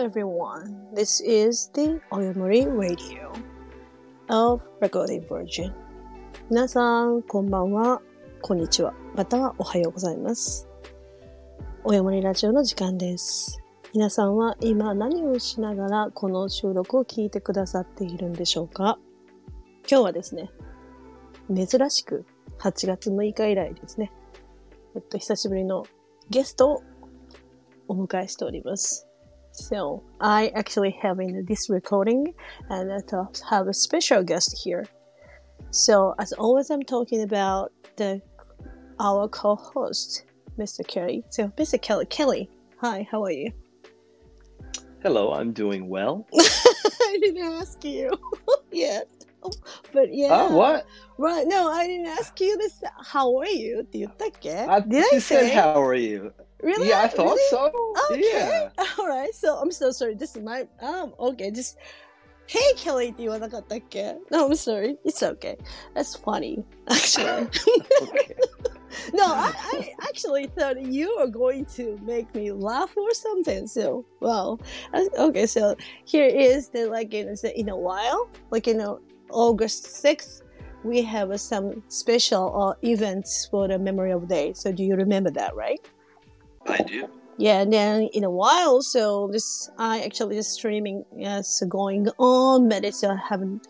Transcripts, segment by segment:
everyone. This is the Oyomori Radio of Recording Virgin. 皆さん、こんばんは、こんにちは、またはおはようございます。およもりラジオの時間です。皆さんは今何をしながらこの収録を聞いてくださっているんでしょうか？今日はですね、珍しく8月6日以来ですね、えっと、久しぶりのゲストをお迎えしております。So, I actually have in this recording and I thought have a special guest here. So, as always, I'm talking about the our co-host, Mr. Kelly. So, Mr. Kelly, Kelly, hi, how are you? Hello, I'm doing well. I didn't ask you yet, but yeah. Ah, what? Right? No, I didn't ask you this. How are you? って言ったっけ I, Did I you said, say? "How are you?" Really? Yeah, I thought Really? so. Okay. Yeah. All right. So I'm so sorry. This is my um. Okay. Just Hey Kelly って言わなかったっけ No, I'm sorry. It's okay. That's funny, actually. Okay. no, I, I actually thought you were going to make me laugh or something. So, well, uh, okay. So here is the like in, in a while, like you know, August sixth, we have uh, some special uh, events for the Memorial Day. So do you remember that, right? I do. Yeah, and then in a while, so this I actually just streaming is going on, but it's uh, having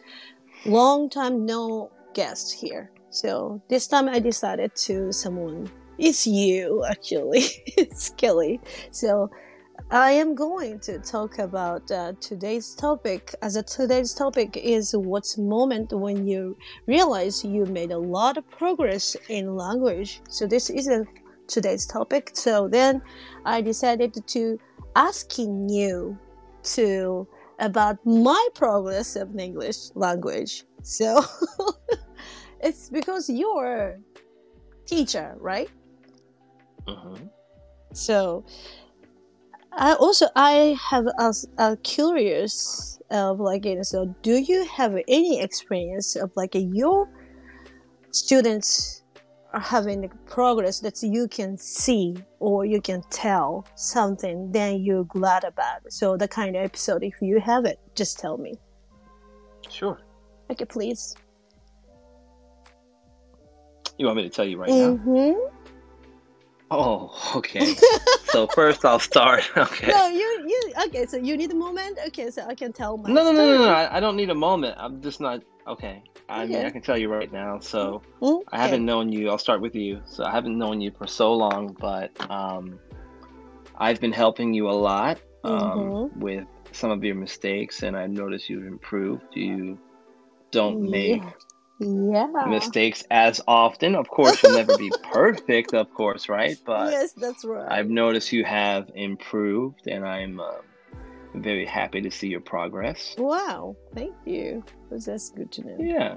long time no guest here. So this time I decided to someone. It's you actually. it's Kelly. So I am going to talk about uh, today's topic. As a today's topic is what's moment when you realize you made a lot of progress in language. So this is a today's topic. So then I decided to asking you to about my progress of English language. So it's because you're teacher, right? hmm So I also I have a, a curious of like you know, so do you have any experience of like your students having the progress that you can see or you can tell something then you're glad about so the kind of episode if you have it just tell me Sure. okay please You want me to tell you right now? mm-hmm. Oh, okay. so first, I'll start. Okay. no you you okay so you need a moment okay so i can tell my No, no, no, no, no. I, I don't need a moment. I'm just not. Okay. I mean, Okay. I can tell you right now. So Mm, I haven't known you. I'll start with you. So I haven't known you for so long, but um, I've been helping you a lot um, Mhm. with some of your mistakes, and I've noticed you've improved. You don't make yeah mistakes as often. Of course, you'll never be perfect, of course, right? But yes that's right I've noticed you have improved, and I'm um very happy to see your progress. Wow, thank you. That's good to know. Yeah.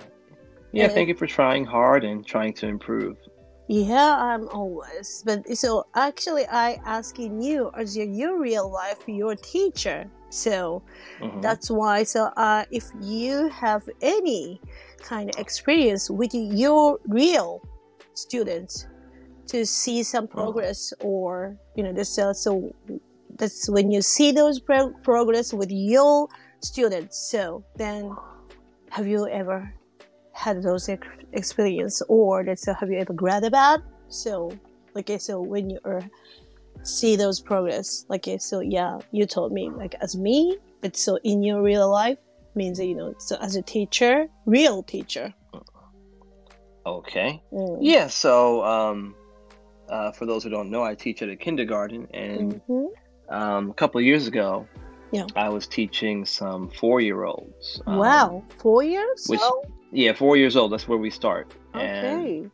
Yeah, thank you for trying hard and trying to improve. Yeah, I'm always. But so actually, I asking you as your, your real life, your teacher. So Mhm. that's why. So uh, if you have any kind of experience with your real students to see some progress or you know this uh, so that's when you see those pro- progress with your students so then have you ever had those ex- experience or that's uh, have you ever read about so like okay, so when you uh, see those progress like okay, so yeah you told me like as me but so in your real life means that, you know so as a teacher real teacher Okay. Mm. Yeah, so um, uh, for those who don't know, I teach at a kindergarten, and Mhm. Um, a couple of years ago, Yeah. I was teaching some four-year-olds. um, wow four years which- old? Yeah, four years old. That's where we start, and okay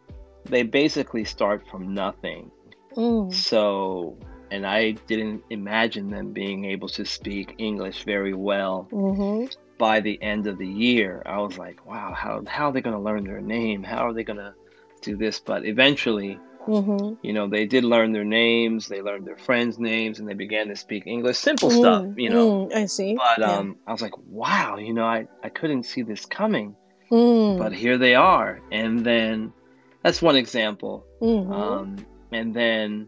they basically start from nothing. Mm. So, and I didn't imagine them being able to speak English very well. hmm By the end of the year, I was like, wow, how, how are they going to learn their name? How are they going to do this? But eventually, hmm you know, they did learn their names, they learned their friends' names, and they began to speak English. Simple stuff, you know. Mm, I see. But Yeah. um, I was like, wow, you know, I, I couldn't see this coming. Mm. But here they are. And then that's one example. Mhm. Um, and then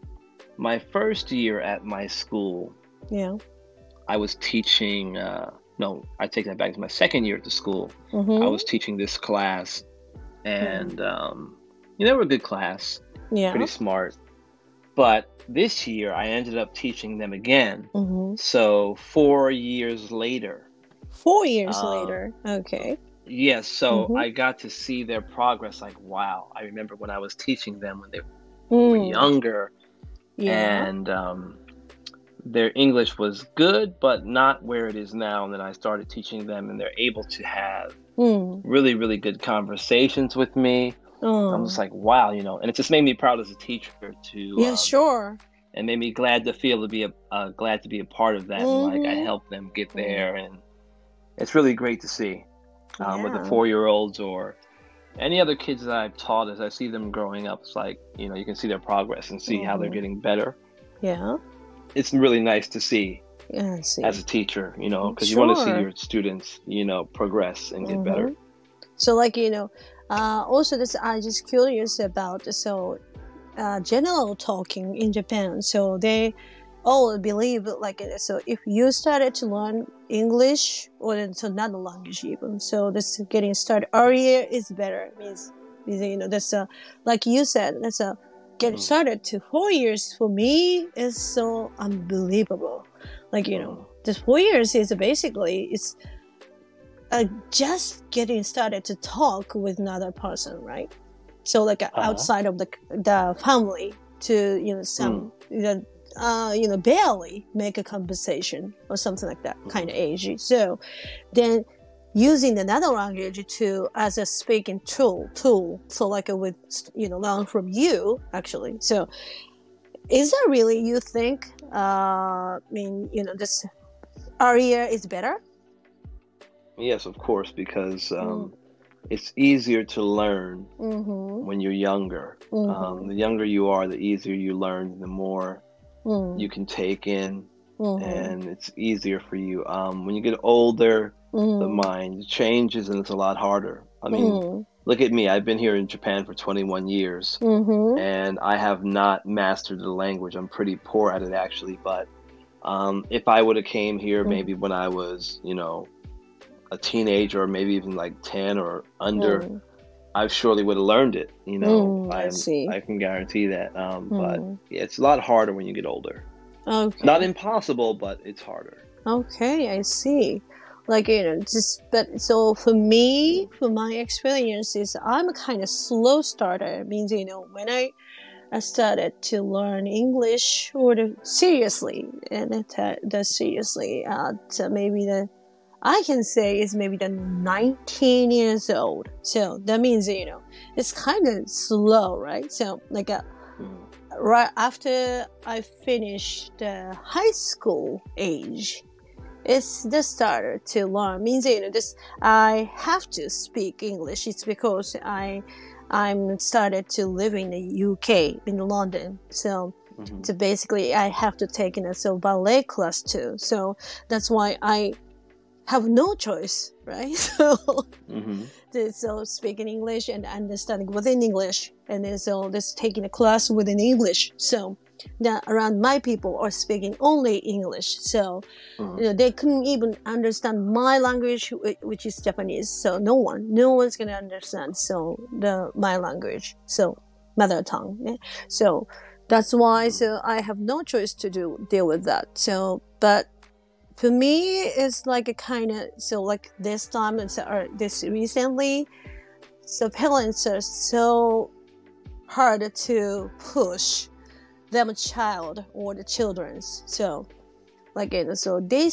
my first year at my school, yeah. I was teaching. Uh, no, I take that back. It's my second year at the school. Mm-hmm. I was teaching this class, and um, you know, they were a good class, yeah. pretty smart. But this year, I ended up teaching them again. Mm-hmm. So four years later, Four years Uh, later. Okay. yes. so Mhm. I got to see their progress. Like, wow! I remember when I was teaching them when they were Mm, younger, yeah. and um, their English was good, but not where it is now. And then I started teaching them, and they're able to have Mm. really, really good conversations with me. Oh. I'm just like, wow, you know, and it just made me proud as a teacher to, yeah, um, sure. and made me glad to feel to be a uh, glad to be a part of that. And like I Mhm. helped them get there, and it's really great to see um, with the four year olds or any other kids that I've taught. As I see them growing up, it's like you know you can see their progress and see how they're Mhm. getting better. Yeah. It's really nice to see Yeah, see. as a teacher, you know, because you want to see your students, you know, progress and get better. Mhm. So, like you know, uh, also this I just curious about so uh, general talking in Japan. So they all believe like uh, so if you started to learn English or it's another language even so this getting started earlier is better means means, you know that's a like you said that's a getting Mhm. started to four years for me is so unbelievable like you know Mhm. this four years is basically it's uh, just getting started to talk with another person, right? So like uh, Uh-huh. outside of the the family to you know some you know uh, you know barely make a conversation or something like that kind of age. So then using another language to as a speaking tool tool. So like uh, with you know learn from you actually. So is that really you think? Uh, I mean you know this area is better. Yes, of course, because Mm. um, it's easier to learn Mm-hmm. when you're younger. Um, the younger you are, the easier you learn, the more Mm-hmm. you can take in, Mhm. and it's easier for you. Um, when you get older, the Mhm. mind changes, and it's a lot harder. I mean, Mhm. look at me. I've been here in Japan for 21 years, and I have not mastered the language. I'm pretty poor at it, actually. But um, if I would have came here Mm. maybe when I was, you know, a teenager, or maybe even like 10 or under, Mm. I surely would have learned it. You know, Mm, I see. I can guarantee that. Um, But Mm. yeah, it's a lot harder when you get older. Okay. Not impossible, but it's harder. Okay, I see. Like you know, just but so for me, for my experience is I'm a kind of slow starter. It means you know when I I started to learn English or the, seriously and it, uh, the seriously at uh, maybe the I can say is maybe the 19 years old. So that means you know it's kind of slow, right? So like a, Mm. right after I finished the high school age, it's the starter to learn. Means you know this I have to speak English. It's because I I'm started to live in the UK in London. So Mhm. so basically I have to take in a so ballet class too. So that's why I have no choice, right? So Mhm. so speaking English and understanding within English, and then so just taking a class within English. So that around my people are speaking only English, so Mhm. you know they couldn't even understand my language, which is Japanese. So no one, no one's gonna understand. So the my language, so mother tongue. yeah. So that's why. So I have no choice to do deal with that. So but for me it's like a kind of so like this time or this recently so parents are so hard to push them a child or the children's. So like you know, so they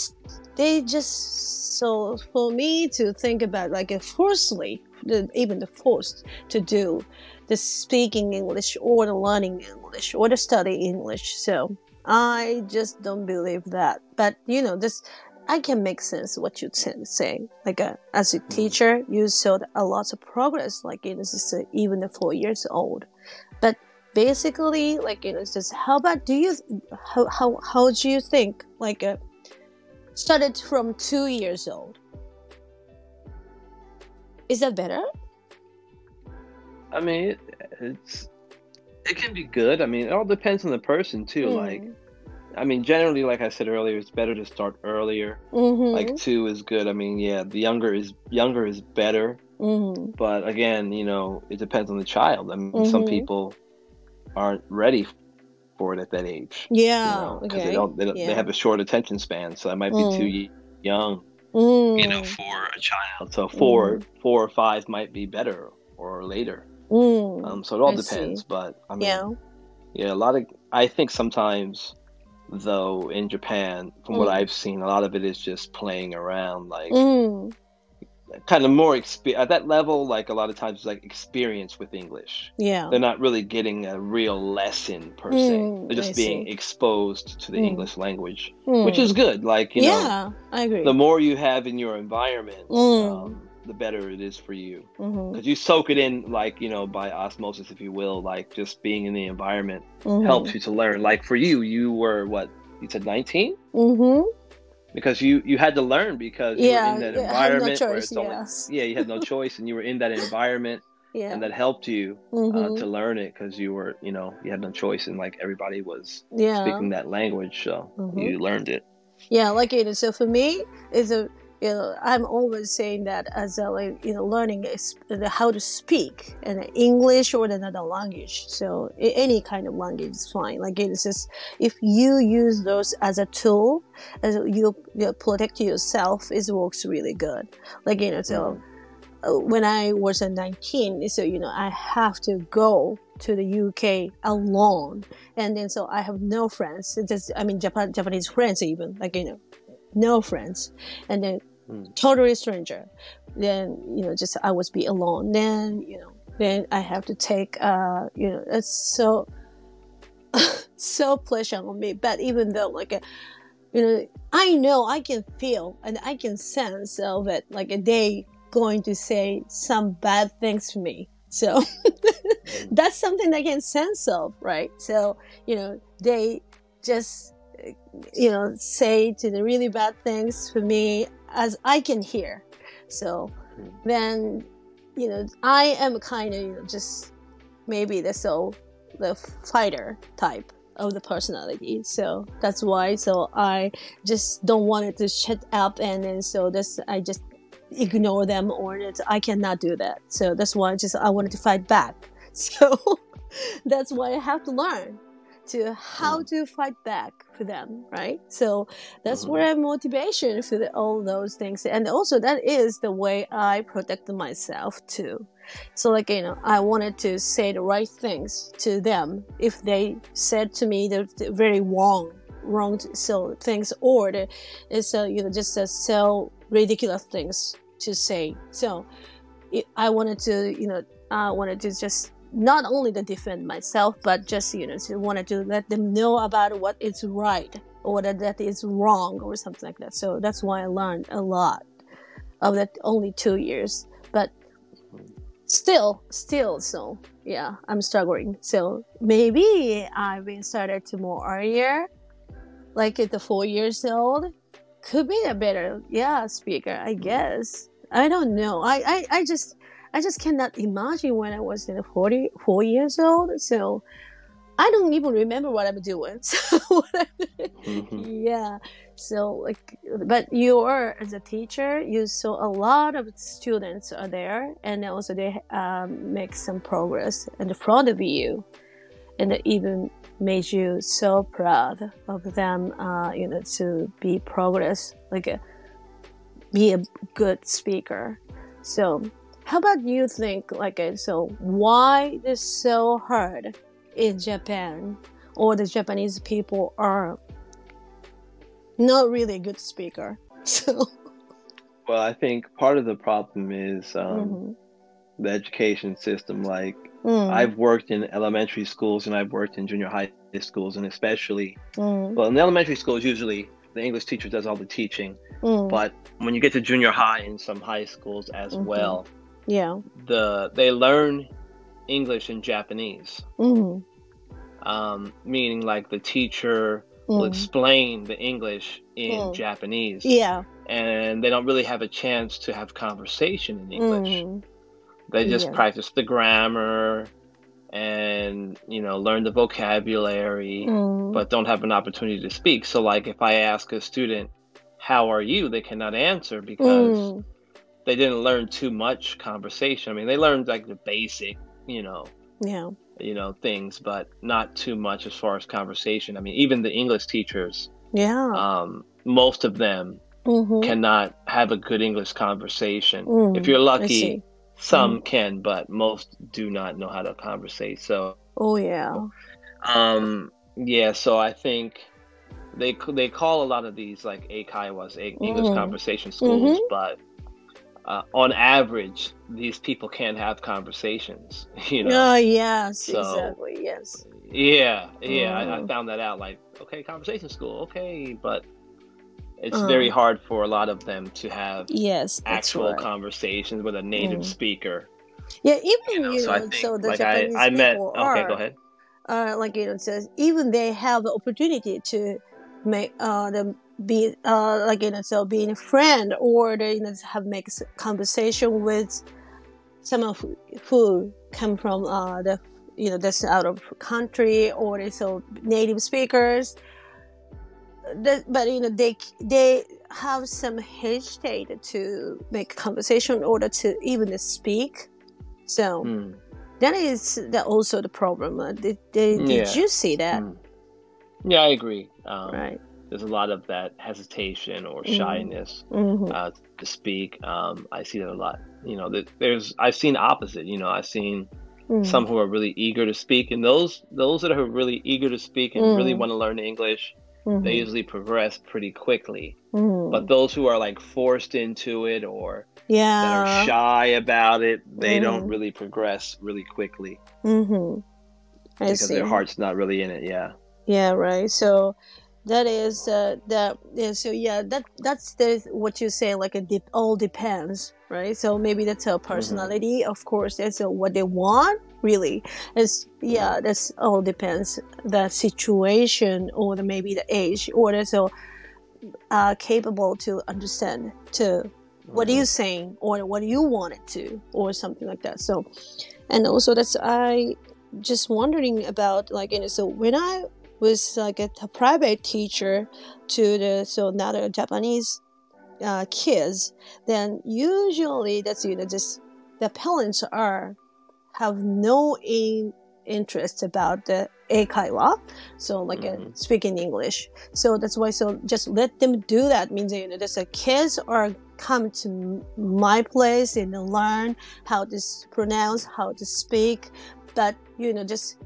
they just so for me to think about like forcefully the, even the forced to do the speaking english or the learning english or the study english so I just don't believe that. But you know, this I can make sense what you t- say. Like uh, as a teacher, you showed a lot of progress. Like you know, this is uh, even four years old. But basically, like you know, it's just how about do you how how how do you think like uh, started from two years old? Is that better? I mean, it, it's it can be good. I mean, it all depends on the person too. Hmm. Like, I mean, generally, like I said earlier, it's better to start earlier. Mm-hmm. Like two is good. I mean, yeah, the younger is younger is better. mm-hmm. But again, you know, it depends on the child. I mean, some Mhm. people aren't ready for it at that age. Yeah. because okay. they don't, they, don't yeah. they have a short attention span, so that might be Mm. too young, Mm. you know, for a child. So four, four or five might be better or later. Mm. Um, so it all I depends. see. But I mean, yeah. yeah, a lot of I think sometimes though in Japan, from what Mm. I've seen, a lot of it is just playing around, like Mm. kind of more expe- at that level. Like a lot of times, it's like experience with English. Yeah. They're not really getting a real lesson per se. Mm, They're just I being see. exposed to the Mm. English language, Mm. which is good. Like you know, I agree. the more you have in your environment, Mm. um, the better it is for you. Because you soak it in, like you know, by osmosis, if you will. Like just being in the environment mhm, helps you to learn. Like for you, you were what you said, nineteen, mhm. because you you had to learn because you Yeah, were in that yeah, no environment where choice, only yes. yeah, you had no choice, and you were in that environment, Yeah. and that helped you uh, mhm, to learn it because you were you know you had no choice, and like everybody was yeah. speaking that language, so Mhm. you learned it. Yeah, like know, so for me, it's a you know, I'm always saying that as a like you know, learning is how to speak in English or another language. So any kind of language is fine. Like it's just if you use those as a tool, as you, you protect yourself, it works really good. Like you know, so. uh, When I was at 19, so you know, I have to go to the UK alone, and then so I have no friends. It's just, I mean, Japan, Japanese friends even, like you know, no friends and then Mm. totally stranger. Then you know just i was be alone. Then you know then i have to take uh you know it's so so pleasure on me. But even though like uh, you know i know i can feel and i can sense of it like they going to say some bad things to me. So that's something I can sense of, right? So, you know, they just, you know, say to the really bad things for me as I can hear. So then, you know, I am kind of, you know, just maybe the so the fighter type of the personality. So that's why. So I just don't want it to shut up, and then so this I just ignore them or that I cannot do that. So that's why I just I wanted to fight back. So that's why I have to learn to how to fight back for them, right? So that's Mhm. where motivation for the, all those things, and also that is the way I protect myself too. So like you know, I wanted to say the right things to them if they said to me the, the very wrong, wrong so things or the, it's uh, you know just uh, so ridiculous things to say. So it, I wanted to you know I wanted to just not only to defend myself, but just you know to wanted to let them know about what is right or that that is wrong or something like that. So that's why I learned a lot of that only two years, but still, still, so yeah, I'm struggling. So maybe I've been started to more earlier, like at the four years old, could be a better yeah speaker, I guess. I don't know. I I, I just I just cannot imagine when I was in 44 years old. So I don't even remember what I'm doing. So Mhm. yeah. So like, but you are as a teacher, you saw a lot of students are there, and also they um, make some progress in front of you, and it even made you so proud of them. Uh, you know, to be progress, like a, be a good speaker. So how about you think like uh, so why is so hard in Japan or the Japanese people are not really a good speaker. So Well, I think part of the problem is um, mhm. the education system. Like Mm, I've worked in elementary schools and I've worked in junior high schools, and especially mm, well, in the elementary schools, usually the English teacher does all the teaching. mm, But when you get to junior high and some high schools as Mhm. well, yeah. the they learn English and Japanese, Mm, um, meaning like the teacher will mm, explain the English in Mm. Japanese, yeah. and they don't really have a chance to have conversation in English. Mm, They just Yeah. practice the grammar and you know learn the vocabulary Mm. but don't have an opportunity to speak so like if i ask a student how are you they cannot answer because Mm. They didn't learn too much conversation i mean they learned like the basic you know Yeah. you know things but not too much as far as conversation i mean even the english teachers Yeah. um, most of them Mhm. cannot have a good english conversation Mm, if you're lucky see. Mm. some can but most do not know how to conversate so Oh yeah. um yeah so i think they they call a lot of these like eikaiwas a- english Mhm. conversation schools Mhm. but uh, on average these people can't have conversations you know Oh yes, So- exactly. Yes. Yeah, yeah, I, I Mm. found that out. Like, okay, conversation school, okay, but it's Uh. very hard for a lot of them to have Yes, actual right. conversations with a native Mm. speaker. Yeah, even You know, you so know, I think, so the like, I, Japanese I met. people Okay, are go ahead. uh, like you know, it says even they have the opportunity to make uh them be uh like you know, so being a friend or they you know have make conversation with someone who, who come from uh the you know that's out of country or they so native speakers. That, but you know they they have some hesitate to make conversation in order to even speak. So Mm, that is the, also the problem. Uh, did, did, did Yeah. you see that? mm. Yeah, I agree. Um, Right. There's a lot of that hesitation or Mm. shyness hmm uh, to speak. Um, I see that a lot. You know, there's I've seen opposite. You know, I've seen Mm. some who are really eager to speak, and those those that are really eager to speak and really Mm. want to learn English, Mhm. they usually progress pretty quickly. Mhm. But those who are like forced into it or that yeah. are shy about it, they don't really progress really quickly hmm I because see. their heart's not really in it. Yeah. Yeah, right. So that is uh, that. Yeah, so yeah, that that's the what you say. Like it all depends, right? So maybe that's a personality. Of course, that's uh, what they want. Really, it's yeah. That's all depends the situation or the maybe the age or the so uh, capable to understand to what are you saying or what you want it to or something like that so and also that's i just wondering about like you know so when i was like a, a private teacher to the so now the japanese uh, kids then usually that's you know just the parents are have no in, interest about the eikaiwa so like uh, Mhm. speaking english so that's why so just let them do that means you know just the kids are come to my place and learn how to pronounce how to speak but you know just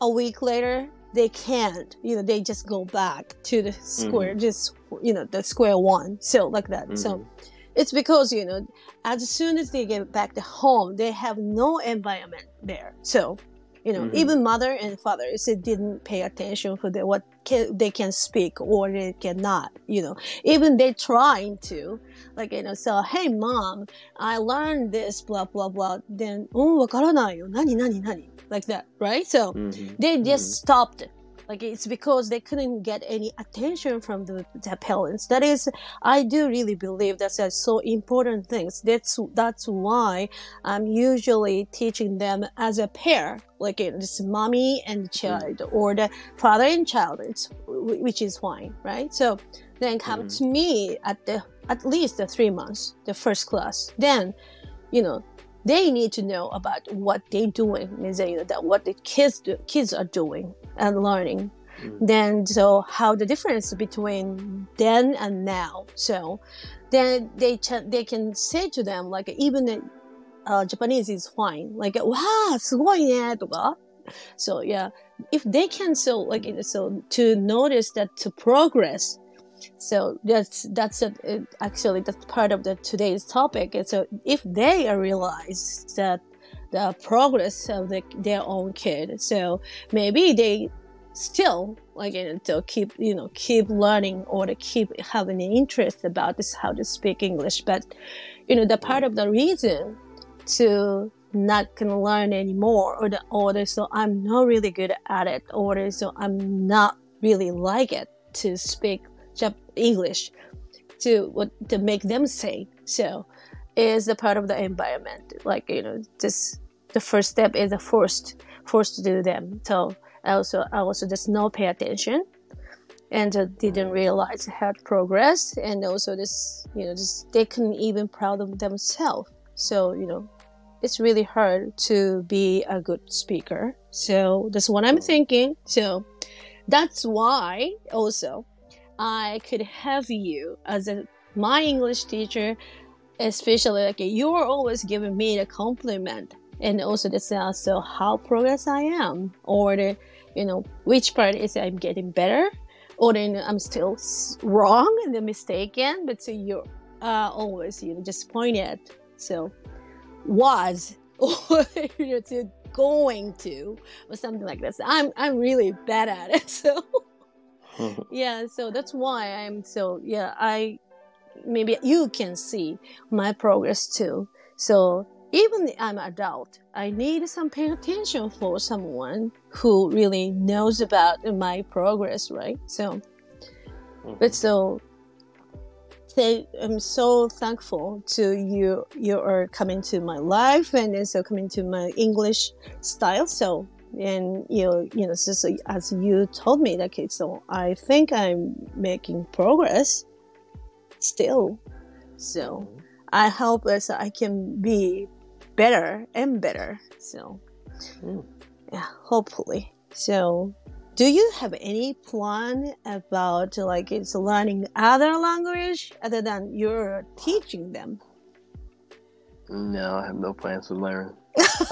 a week later they can't you know they just go back to the square just you know the square one so like that so Mhm. it's because you know as soon as they get back to home they have no environment there so you know Mhm. even mother and father they didn't pay attention for the, what can, they can speak or they cannot you know even they're trying to like you know so hey mom i learned this blah blah blah then oh わからないよ何何何 like that right? So Mhm. they just stopped. Like it's because they couldn't get any attention from the, the parents. That is i do really believe that's a so important things. That's that's why i'm usually teaching them as a pair like it's mommy and child or the father and child it's, which is fine right? So then come Mhm. to me at the at least the three months the first class. Then you know they need to know about what they're doing means that, you know, that what the kids do, kids are doing and learning Mhm. then so how the difference between then and now so then they ch- they can say to them like even the, uh, Japanese is fine like wow すごいねとか so yeah if they can so like you know, so to notice that to progress so that's that's a, actually that's part of the today's topic. And so if they realize that the progress of the, their own kid so maybe they still know, to keep you know keep learning or to keep having an interest about this how to speak english. But you know the part of the reason to not gonna learn anymore or the or so i'm not really good at it or so i'm not really like it to speak Jap- english to what to make them say so is the part of the environment like you know just the first step is the first forced to do them. So I also I also just not pay attention and uh, didn't realize had progress and also this you know just they couldn't even proud of themselves. So you know it's really hard to be a good speaker. So that's what I'm thinking. So that's why also I could have you as a my English teacher, especially like you're always giving me the compliment and also that's also how progress I am or the you know which part is I'm getting better or then I'm still wrong and the mistaken but so you're uh, always you know just point at so was or you going to or something like this. I'm I'm really bad at it so yeah so that's why I'm so yeah I maybe you can see my progress too so even I'm adult, I need some pay attention for someone who really knows about my progress, right? So, mm-hmm. but so, I'm so thankful to you. You are coming to my life and also coming to my English style. So, and you, know, you know, just as you told me, okay, so I think I'm making progress still. So. I hope that I can be better and better. So, mm. yeah, hopefully. So, do you have any plan about like it's learning other language other than you're teaching them? No, I have no plans to learn.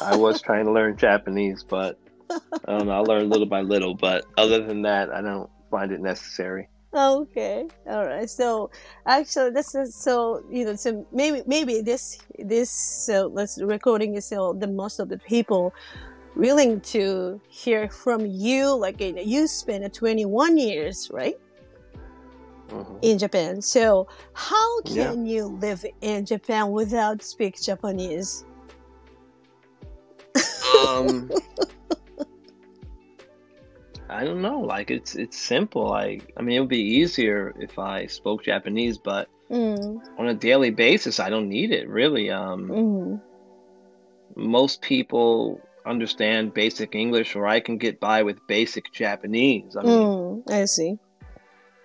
I was trying to learn Japanese, but I don't know. I learned little by little, but other than that, I don't find it necessary. Okay, all right. So actually, this is so you know. So maybe maybe this this this recording is so the most of the people willing to hear from you. Like you, know, you spent 21 years, right? Mm-hmm. In Japan. So how can yeah. you live in Japan without speak Japanese? Um. Don't know. Like it's it's simple. Like I mean, it would be easier if I spoke Japanese, but mm. on a daily basis, I don't need it really. Um, mm. Most people understand basic English, or I can get by with basic Japanese. I mean, mm, I see.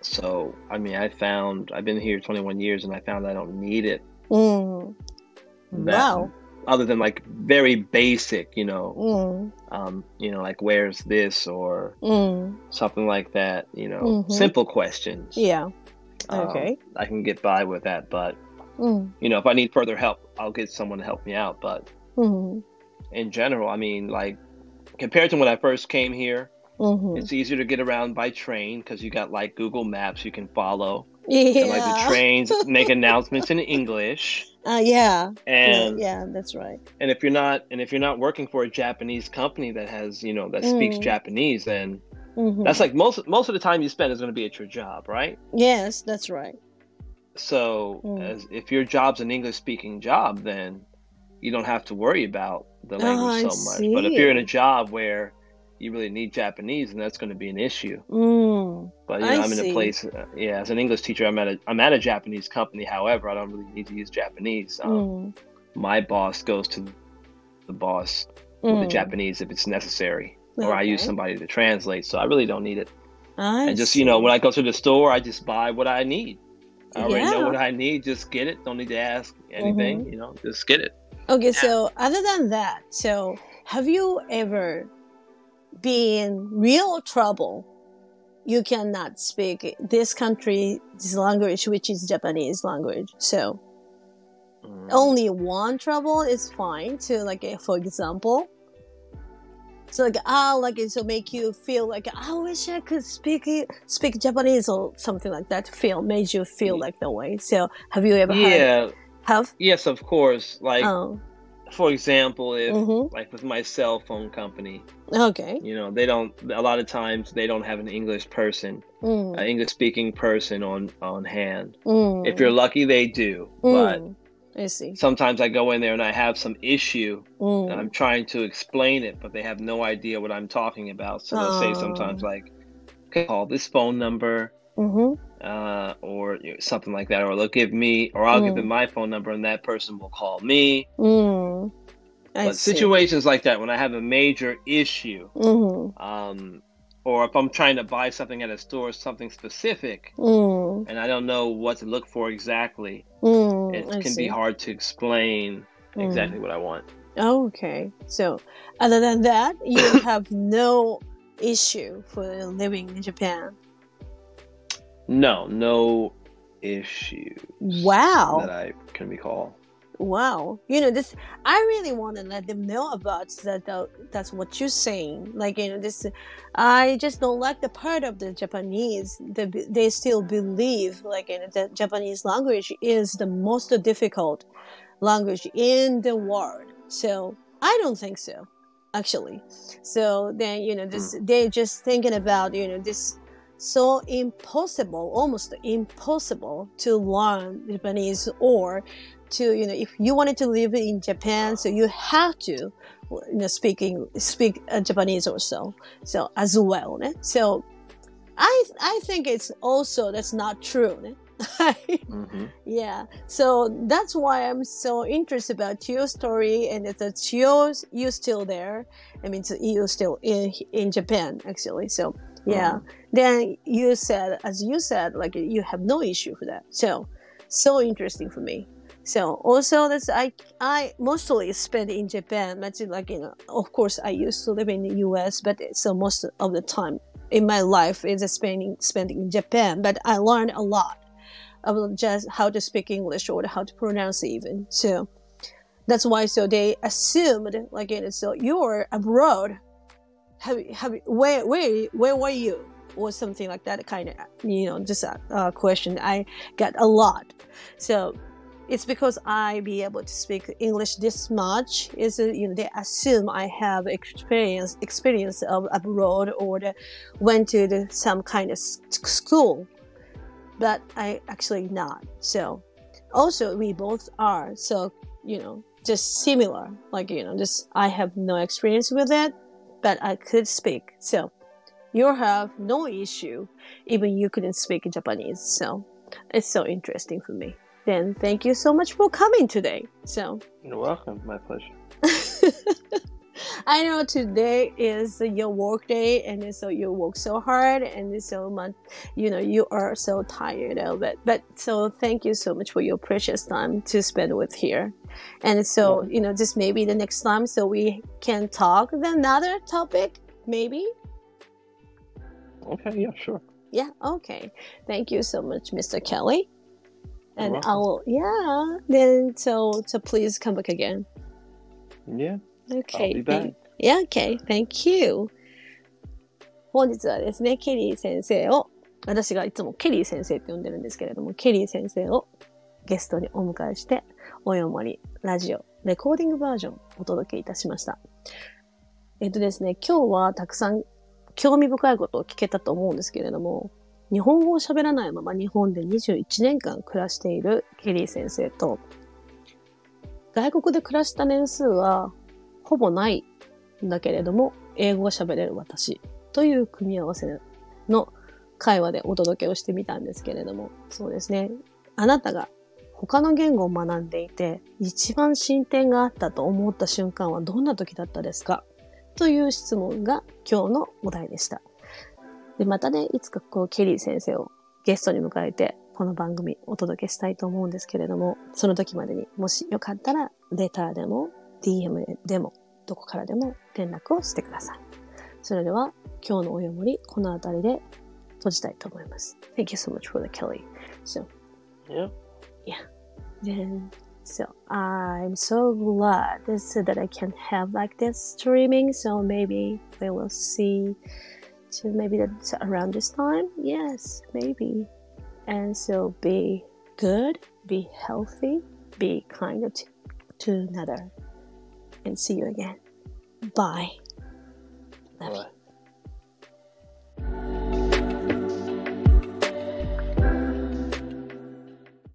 So I mean, I found I've been here 21 years, and I found I don't need it. Mm. Wow other than like very basic, you know, mm. um, you know, like where's this or mm. something like that, you know, mm-hmm. simple questions. Yeah. Um, okay. Um, I can get by with that, but mm. you know, if I need further help, I'll get someone to help me out. But mm-hmm. in general, I mean, like compared to when I first came here, mm-hmm. it's easier to get around by train because you got like Google Maps you can follow. Yeah. And, like the trains make announcements in English. Uh, yeah. And yeah, that's right. And if you're not, and if you're not working for a Japanese company that has, you know, that speaks mm. Japanese, then mm-hmm. that's like most most of the time you spend is going to be at your job, right? Yes, that's right. So, mm. as if your job's an English speaking job, then you don't have to worry about the language oh, so much. But if you're in a job where you really need Japanese, and that's going to be an issue. Mm, but you know, I am in a place, uh, yeah, as an English teacher, I'm at a I'm at a Japanese company. However, I don't really need to use Japanese. Um, mm. My boss goes to the boss mm. with the mm. Japanese if it's necessary, okay. or I use somebody to translate. So I really don't need it. I and just see. you know, when I go to the store, I just buy what I need. I already yeah. know what I need. Just get it. Don't need to ask anything. Mm-hmm. You know, just get it. Okay, so other than that, so have you ever be in real trouble, you cannot speak this country's language, which is Japanese language. So mm. only one trouble is fine to like, for example, so like ah like it so make you feel like I wish I could speak speak Japanese or something like that. Feel made you feel like that way. So have you ever yeah had, have yes of course like oh for example, if mm-hmm. like with my cell phone company, okay, you know, they don't. A lot of times they don't have an English person, mm. an English speaking person on on hand. Mm. If you're lucky, they do, mm. but I see. Sometimes I go in there and I have some issue, mm. and I'm trying to explain it, but they have no idea what I'm talking about. So they'll say sometimes like, "Call this phone number." Mm-hmm. Uh, or you know, something like that, or they'll give me, or I'll mm. give them my phone number, and that person will call me. Mm. But see. situations like that, when I have a major issue, mm-hmm. um, or if I'm trying to buy something at a store, something specific, mm. and I don't know what to look for exactly, mm, it I can see. be hard to explain mm. exactly what I want. Okay, so other than that, you have no issue for living in Japan. No, no issue. Wow. That I can recall wow you know this i really want to let them know about that uh, that's what you're saying like you know this i just don't like the part of the japanese that they still believe like you know, the japanese language is the most difficult language in the world so i don't think so actually so then you know this mm. they're just thinking about you know this so impossible, almost impossible to learn Japanese or to you know if you wanted to live in Japan, so you have to you know speaking speak uh, Japanese also so as well. Ne? So I I think it's also that's not true. Ne? mm-hmm. Yeah, so that's why I'm so interested about your story, and it's you you still there. I mean, you're still in in Japan actually. So yeah, mm-hmm. then you said, as you said, like you have no issue for that. So so interesting for me. So also that's I I mostly spend in Japan. But like you know, of course I used to live in the U.S., but so most of the time in my life is spending spending in Japan. But I learned a lot about just how to speak English or how to pronounce even. So that's why so they assumed like you know, so you're abroad. Have have where where where were you? or something like that kind of you know just a, question. I got a lot. So it's because I be able to speak English this much is you know they assume I have experience experience of abroad or the, went to the, some kind of school, but I actually not. So also we both are so you know just similar. Like you know just I have no experience with it, but I could speak so. You have no issue, even you couldn't speak Japanese. So it's so interesting for me. Then thank you so much for coming today. So you're welcome. My pleasure. I know today is your work day, and so you work so hard, and so much, you know, you are so tired of it. But so thank you so much for your precious time to spend with here. And so, you know, just maybe the next time, so we can talk the another topic, maybe. Okay. Yeah. Sure. Yeah. Okay. Thank you so much, Mr. Kelly and I will yeah. Then so so please come back again. Yeah. Okay. Yeah. Okay. Thank you. 本日はですね、ケリー先生を、私がいつもケリー先生って呼んでるんですけれども、ケリー先生をゲストにお迎えして、およもりラジオ、レコーディングバージョンをお届けいたしました。えっとですね、今日はたくさん興味深いことを聞けたと思うんですけれども、日本語を喋らないまま日本で21年間暮らしているケリー先生と、外国で暮らした年数はほぼないんだけれども、英語が喋れる私という組み合わせの会話でお届けをしてみたんですけれども、そうですね。あなたが他の言語を学んでいて、一番進展があったと思った瞬間はどんな時だったですか？という質問が今日のお題でした。で、またね、いつかこう、ケリー先生をゲストに迎えて、この番組お届けしたいと思うんですけれども、その時までにもしよかったら、レターでも、DM でも、どこからでも連絡をしてください。それでは今日のおよもり、この辺りで閉じたいと思います。Thank you so much for the Kelly. So, yeah. Yeah. Then, so I'm so glad this, that I can have like this streaming. So maybe we will see to maybe that around this time. Yes, maybe. And so be good, be healthy, be kind to, to another and see you again. Bye. Love Bye. You.